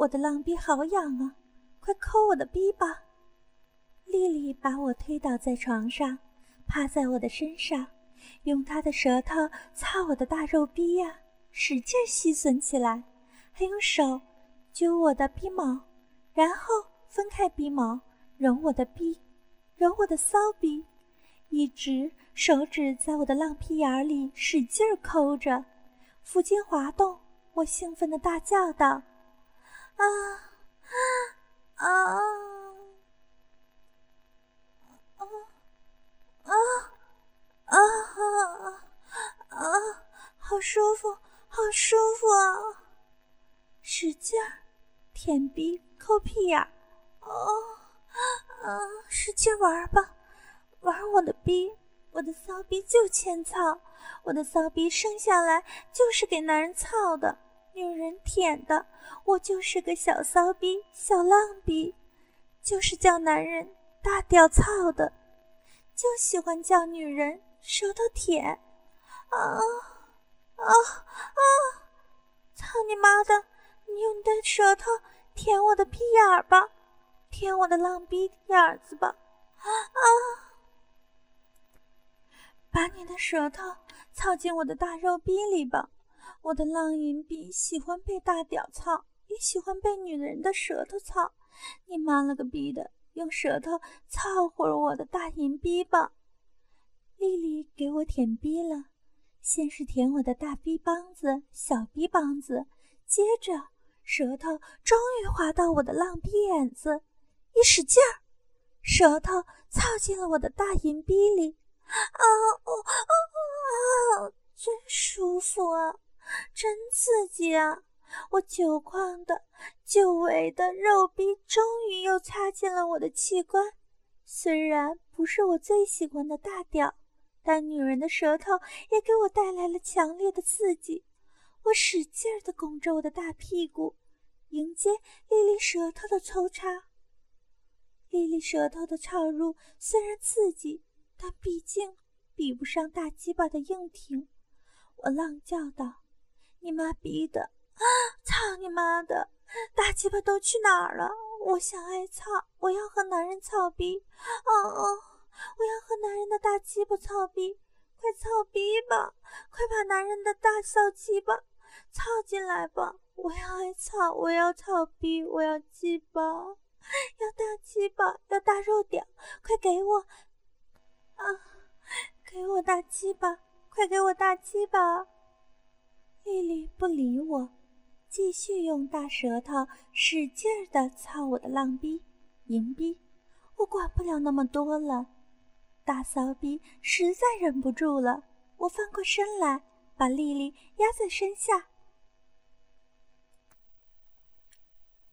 我的浪逼好痒啊！快抠我的逼吧！丽丽把我推倒在床上，趴在我的身上，用她的舌头擦我的大肉逼呀，使劲吸吮起来，还用手揪我的逼毛，然后分开逼毛，揉我的逼，揉我的骚逼，一直手指在我的浪屁眼里使劲抠着，腹筋滑动，我兴奋地大叫道：“啊啊啊！”啊啊啊啊！好舒服，好舒服啊！使劲儿舔逼抠屁眼儿，哦啊！使劲玩吧，玩我的逼，我的骚逼就欠操，我的骚逼生下来就是给男人操的，女人舔的，我就是个小骚逼，小浪逼，就是叫男人大屌操的。就喜欢叫女人舌头舔，啊啊啊！操你妈的！你用你的舌头舔我的屁眼儿吧，舔我的浪逼眼子吧，啊！把你的舌头操进我的大肉逼里吧，我的浪淫逼喜欢被大屌操，也喜欢被女人的舌头操。你妈了个逼的！用舌头操会儿我的大银逼吧，丽丽给我舔逼了，先是舔我的大逼帮子、小逼帮子，接着舌头终于滑到我的浪逼眼子，一使劲儿，舌头操进了我的大银逼里，啊哦啊啊！真舒服啊，真刺激啊！我久旷的、久违的肉逼终于又插进了我的器官，虽然不是我最喜欢的大屌，但女人的舌头也给我带来了强烈的刺激。我使劲儿地拱着我的大屁股，迎接莉莉舌头的抽插。莉莉舌头的插入虽然刺激，但毕竟比不上大鸡巴的硬挺。我浪叫道：“你妈逼的！”啊！操你妈的！大鸡巴都去哪儿了？我想挨操，我要和男人操逼！哦哦，我要和男人的大鸡巴操逼！快操逼吧！快把男人的大骚鸡巴操进来吧！我要挨操，我要操逼，我要鸡巴，要大鸡巴，要大肉屌！快给我！啊！给我大鸡巴！快给我大鸡巴！丽丽不理我。继续用大舌头使劲儿的操我的浪逼、银逼，我管不了那么多了。大骚逼实在忍不住了，我翻过身来，把丽丽压在身下，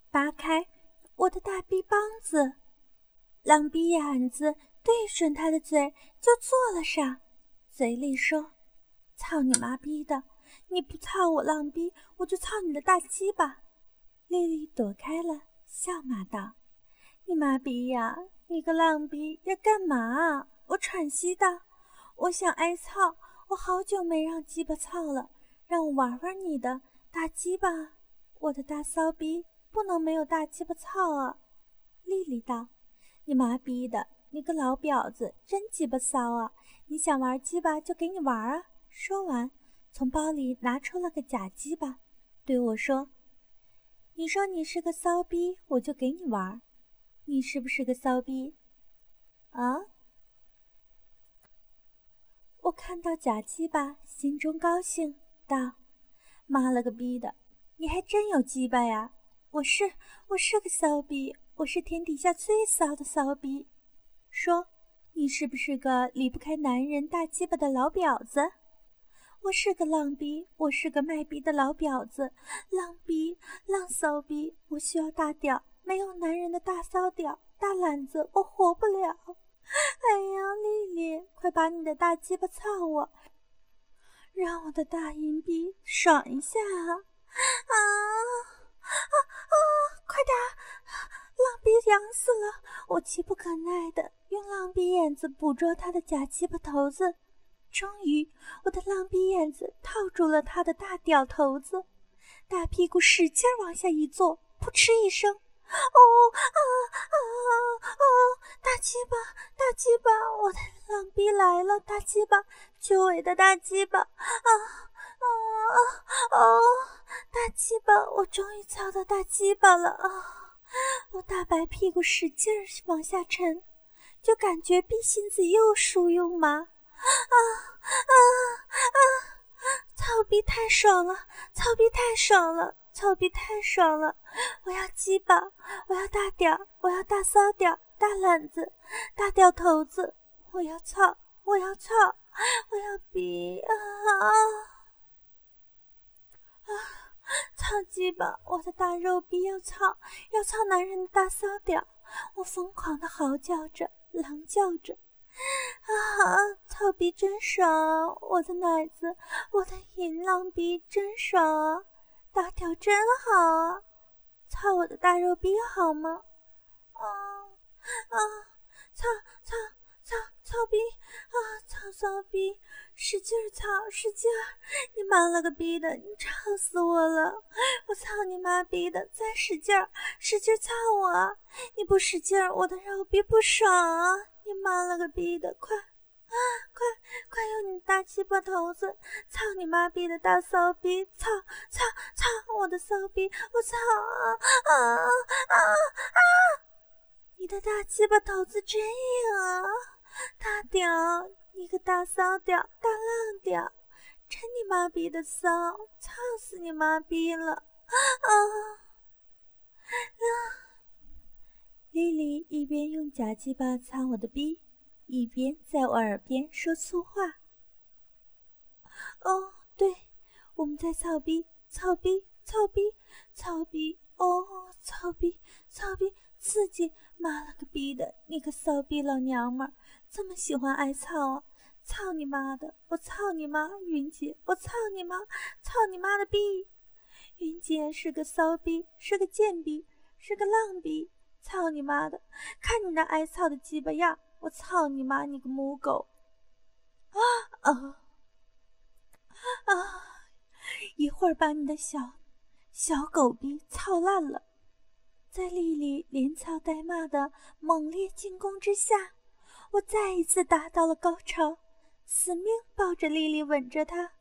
扒开我的大逼帮子，浪逼眼子对准他的嘴就坐了上，嘴里说：“操你妈逼的！”你不操我浪逼，我就操你的大鸡巴！丽丽躲开了，笑骂道：“你妈逼呀，你个浪逼要干嘛啊？”我喘息道：“我想挨操，我好久没让鸡巴操了，让我玩玩你的大鸡巴。我的大骚逼不能没有大鸡巴操啊！”丽丽道：“你妈逼的，你个老婊子，真鸡巴骚啊！你想玩鸡巴就给你玩啊！”说完。从包里拿出了个假鸡巴，对我说：“你说你是个骚逼，我就给你玩。你是不是个骚逼？”啊！我看到假鸡巴，心中高兴，道：“妈了个逼的，你还真有鸡巴呀！我是我是个骚逼，我是天底下最骚的骚逼。说，你是不是个离不开男人大鸡巴的老婊子？”我是个浪逼，我是个卖逼的老婊子，浪逼浪骚逼，我需要大屌，没有男人的大骚屌、大懒子，我活不了。哎呀，丽丽，快把你的大鸡巴操我，让我的大阴逼爽一下啊！啊啊啊！快点，浪逼痒死了！我急不可耐的用浪逼眼子捕捉他的假鸡巴头子。终于，我的浪逼眼子套住了他的大屌头子，大屁股使劲往下一坐，扑哧一声，哦啊啊啊！大鸡巴，大鸡巴，我的浪逼来了！大鸡巴，久违的大鸡巴，啊啊啊！哦，大鸡巴，我终于操到大鸡巴了啊！我大白屁股使劲往下沉，就感觉逼心子又酥又麻，啊啊啊！操逼太爽了，操逼太爽了，操逼太爽了！我要鸡巴，我要大屌，我要大骚屌，大懒子，大屌头子！我要操，我要操，我要逼啊啊！操鸡巴！我的大肉逼要操，要操男人的大骚屌！我疯狂的嚎叫着，狼叫着。啊，操逼真爽！我的奶子，我的淫浪逼真爽！大屌真好啊！操我的大肉逼好吗？啊啊！操操操操逼啊！操骚逼！使劲操，使劲！你妈了个逼的！你吵死我了！我操你妈逼的！再使劲儿，使劲操我！你不使劲儿，我的肉逼不爽啊！你妈了个逼的！快啊，快快用你大鸡巴头子操你妈逼的大骚逼！操操操我的骚逼！我操啊啊啊啊！你的大鸡巴头子真硬啊！大屌！你个大骚屌，大浪屌，真你妈逼的骚，操死你妈逼了！啊啊！丽丽一一边用假鸡巴擦我的逼，一边在我耳边说粗话。哦，对，我们在操逼，操逼，操逼，操逼！哦，操逼，操逼，刺激！妈了个逼的，你个骚逼老娘们儿！这么喜欢挨操啊！操你妈的！我操你妈！云姐，我操你妈！操你妈的逼！云姐是个骚逼，是个贱逼，是个浪逼！操你妈的！看你那挨操的鸡巴样！我操你妈！你个母狗！啊啊啊！一会儿把你的小小狗逼操烂了！在丽丽连操带骂的猛烈进攻之下。我再一次达到了高潮，死命抱着丽丽，吻着她，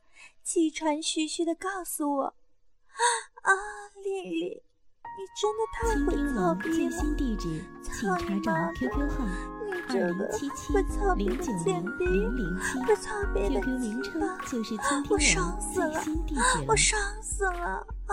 气喘吁吁的告诉我：“啊，丽丽，你真的太会操逼了！操你妈的！你这个会操逼的贱逼，会操逼的鸡巴，我爽死了！我爽死了！啊！”